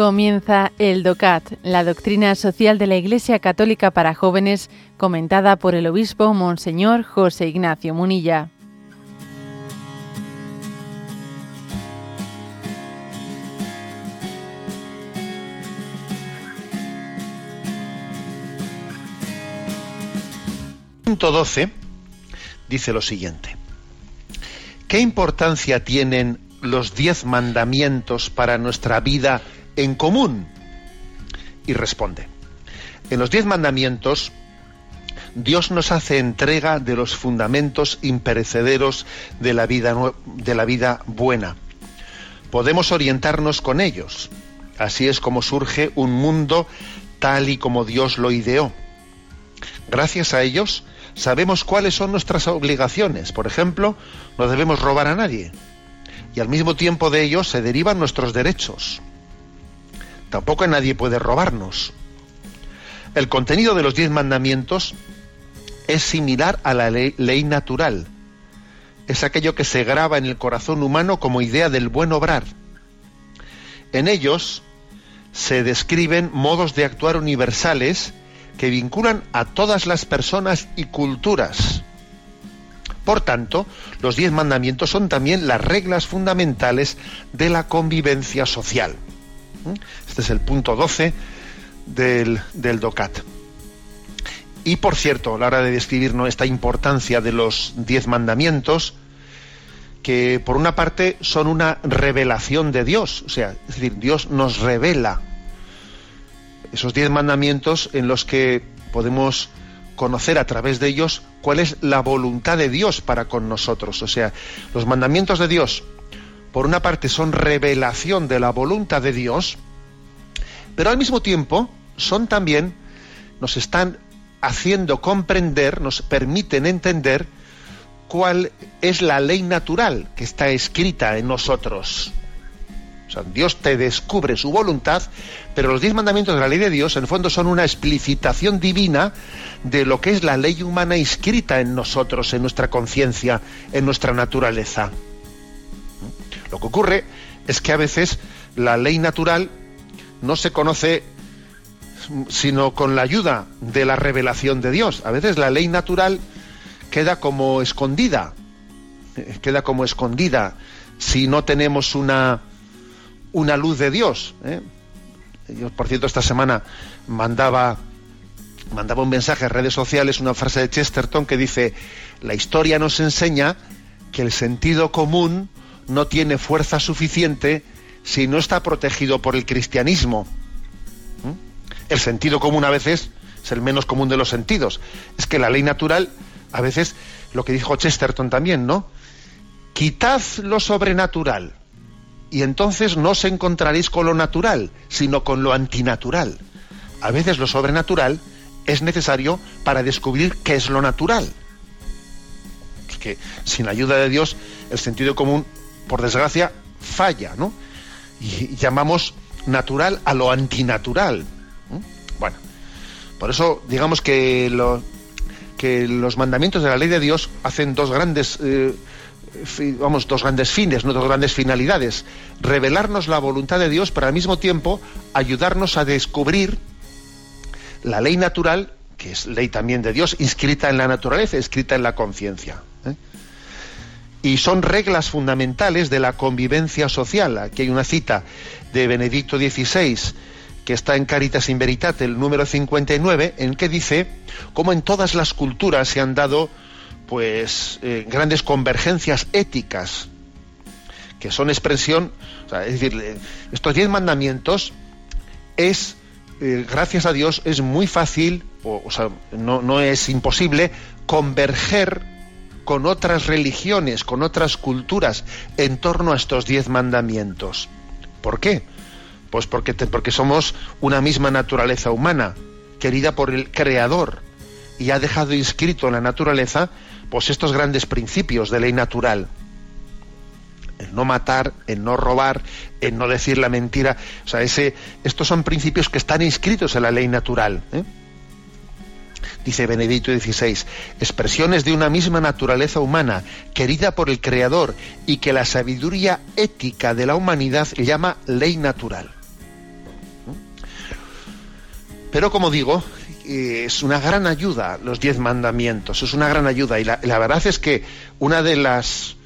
Comienza el DOCAT, la doctrina social de la Iglesia Católica para jóvenes, comentada por el obispo Monseñor José Ignacio Munilla. Punto 12 dice lo siguiente. ¿Qué importancia tienen los diez mandamientos para nuestra vida en común? Y responde, en los diez mandamientos Dios nos hace entrega de los fundamentos imperecederos de la vida, de la vida buena. Podemos orientarnos con ellos. Así es como surge un mundo tal y como Dios lo ideó. Gracias a ellos sabemos cuáles son nuestras obligaciones. Por ejemplo, no debemos robar a nadie. Y al mismo tiempo de ello se derivan nuestros derechos. Tampoco nadie puede robarnos. El contenido de los diez mandamientos es similar a la ley, ley, natural. Es aquello que se graba en el corazón humano como idea del buen obrar. En ellos se describen modos de actuar universales que vinculan a todas las personas y culturas. Por tanto, los diez mandamientos son también las reglas fundamentales de la convivencia social. ¿Mm? Este es el punto 12 del, del DOCAT. Y por cierto, a la hora de describirnos esta importancia de los diez mandamientos, que por una parte son una revelación de Dios, o sea, es decir, Dios nos revela esos diez mandamientos en los que podemos conocer a través de ellos cuál es la voluntad de Dios para con nosotros. O sea, los mandamientos de Dios, por una parte, son revelación de la voluntad de Dios, pero al mismo tiempo son también, nos están haciendo comprender, nos permiten entender cuál es la ley natural que está escrita en nosotros. O sea, Dios te descubre su voluntad, pero los diez mandamientos de la ley de Dios en el fondo son una explicitación divina de lo que es la ley humana inscrita en nosotros, en nuestra conciencia, en nuestra naturaleza. Lo que ocurre es que a veces la ley natural no se conoce sino con la ayuda de la revelación de Dios. A veces la ley natural queda como escondida, queda como escondida si no tenemos una una luz de Dios. ¿eh? Yo, por cierto, esta semana mandaba, mandaba un mensaje en redes sociales, una frase de Chesterton que dice, la historia nos enseña que el sentido común no tiene fuerza suficiente si no está protegido por el cristianismo. ¿Mm? El sentido común a veces es el menos común de los sentidos. Es que la ley natural, a veces, lo que dijo Chesterton también, ¿no? Quitad lo sobrenatural y entonces no os encontraréis con lo natural, sino con lo antinatural. A veces lo sobrenatural es necesario para descubrir qué es lo natural. Es que sin ayuda de Dios el sentido común, por desgracia, falla, ¿no? Y llamamos natural a lo antinatural. Bueno, por eso digamos que, los mandamientos de la ley de Dios hacen dos grandes eh, vamos, dos grandes fines, dos grandes finalidades. Revelarnos la voluntad de Dios, pero al mismo tiempo ayudarnos a descubrir la ley natural, que es ley también de Dios, inscrita en la naturaleza, escrita en la conciencia. Y son reglas fundamentales de la convivencia social. Aquí hay una cita de Benedicto XVI, que está en Caritas in Veritate, el número 59, en que dice cómo en todas las culturas se han dado pues eh, grandes convergencias éticas que son expresión, es decir, eh, estos diez mandamientos es, eh, gracias a Dios, es muy fácil, o, sea, no, no es imposible, converger con otras religiones, con otras culturas en torno a estos diez mandamientos. ¿Por qué? Pues porque, porque somos una misma naturaleza humana, querida por el Creador, y ha dejado inscrito en la naturaleza pues estos grandes principios de ley natural. El no matar, el no robar, el no decir la mentira. O sea, ese, estos son principios que están inscritos en la ley natural. ¿eh? Dice Benedicto XVI, expresiones de una misma naturaleza humana, querida por el Creador, y que la sabiduría ética de la humanidad llama ley natural. Pero como digo, es una gran ayuda los diez mandamientos, es una gran ayuda. Y la, verdad es que una de las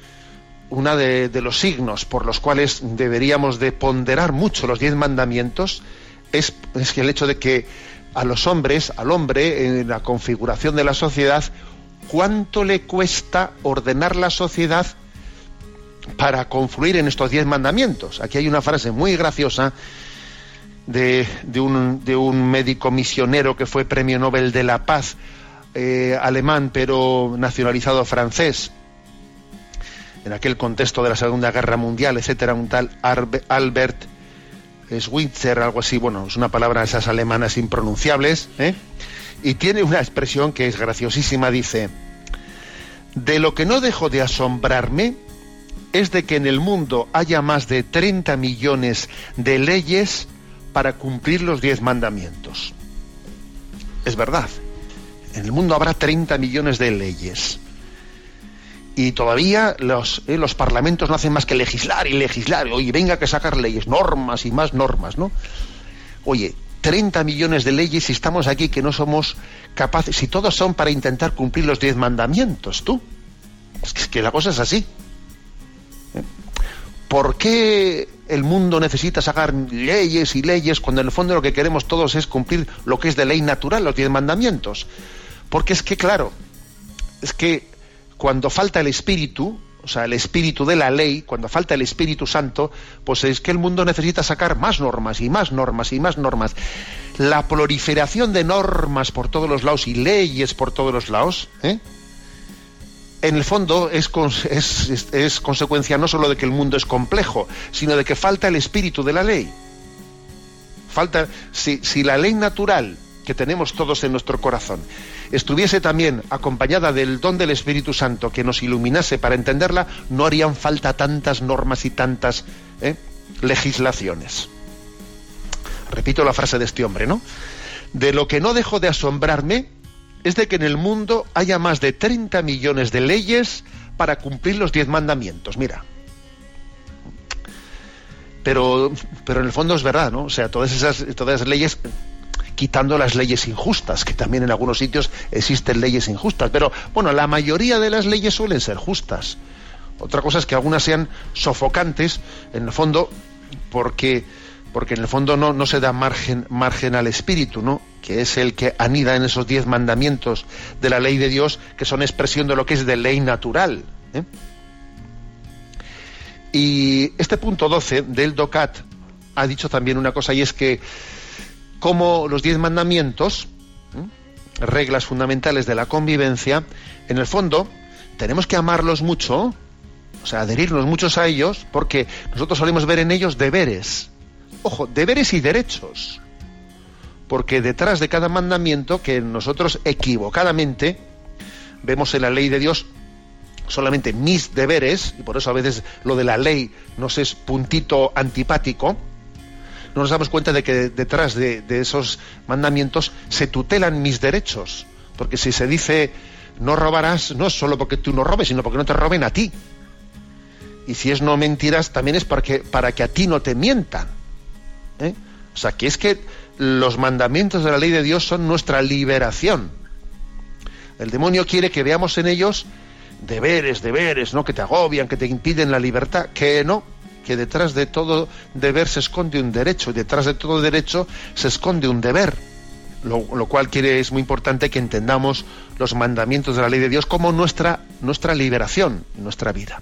una de, los signos por los cuales deberíamos de ponderar mucho los diez mandamientos es, es el hecho de que a los hombres, al hombre, en la configuración de la sociedad, cuánto le cuesta ordenar la sociedad para confluir en estos diez mandamientos. Aquí hay una frase muy graciosa de, un, médico misionero que fue premio Nobel de la Paz, eh, alemán pero nacionalizado francés, en aquel contexto de la Segunda Guerra Mundial, etcétera, un tal Albert Schweitzer, algo así, bueno, es una palabra esas alemanas impronunciables, ¿eh? y tiene una expresión que es graciosísima, dice, de lo que no dejo de asombrarme es de que en el mundo haya más de 30 millones de leyes para cumplir los diez mandamientos. Es verdad, en el mundo habrá 30 millones de leyes. Y todavía los, eh, los parlamentos no hacen más que legislar y legislar. Oye, venga que sacar leyes, normas y más normas, ¿no? Oye, 30 millones de leyes y estamos aquí que no somos capaces, si todos son para intentar cumplir los diez mandamientos, tú. Es que, es que la cosa es así. ¿Eh? ¿Por qué el mundo necesita sacar leyes y leyes cuando en el fondo lo que queremos todos es cumplir lo que es de ley natural, los diez mandamientos? Porque es que, claro, es que cuando falta el espíritu, o sea, el espíritu de la ley, cuando falta el Espíritu Santo, pues es que el mundo necesita sacar más normas y más normas y más normas. La proliferación de normas por todos los lados y leyes por todos los lados, ¿eh? en el fondo es, consecuencia no solo de que el mundo es complejo, sino de que falta el espíritu de la ley. Falta, si la ley natural que tenemos todos en nuestro corazón estuviese también acompañada del don del Espíritu Santo que nos iluminase para entenderla, no harían falta tantas normas y tantas ¿eh? legislaciones. Repito la frase de este hombre, ¿no? De lo que no dejo de asombrarme es de que en el mundo haya más de 30 millones de leyes para cumplir los diez mandamientos. Mira. Pero, pero en el fondo es verdad, ¿no? O sea, todas esas, todas esas leyes, quitando las leyes injustas, que también en algunos sitios existen leyes injustas, pero bueno, la mayoría de las leyes suelen ser justas. Otra cosa es que algunas sean sofocantes, en el fondo, porque porque en el fondo no, no se da margen, margen al espíritu, ¿no? que es el que anida en esos diez mandamientos de la ley de Dios, que son expresión de lo que es de ley natural. ¿eh? Y este punto 12 del DOCAT ha dicho también una cosa, y es que como los diez mandamientos, reglas fundamentales de la convivencia, en el fondo tenemos que amarlos mucho, o sea, adherirnos muchos a ellos, porque nosotros solemos ver en ellos deberes ojo, deberes y derechos. Porque detrás de cada mandamiento que nosotros equivocadamente vemos en la ley de Dios solamente mis deberes, y por eso a veces lo de la ley nos es puntito antipático, no nos damos cuenta de que detrás de, esos mandamientos se tutelan mis derechos. Porque si se dice no robarás, no es solo porque tú no robes, sino porque no te roben a ti. Y si es no mentirás, también es para que, para que a ti no te mientan. ¿eh? O sea, que es que los mandamientos de la ley de Dios son nuestra liberación. El demonio quiere que veamos en ellos deberes, deberes, ¿no? Que te agobian, que te impiden la libertad. Que no, que detrás de todo deber se esconde un derecho y detrás de todo derecho se esconde un deber. Lo, lo, cual quiere, es muy importante que entendamos los mandamientos de la ley de Dios como nuestra, nuestra liberación, nuestra vida.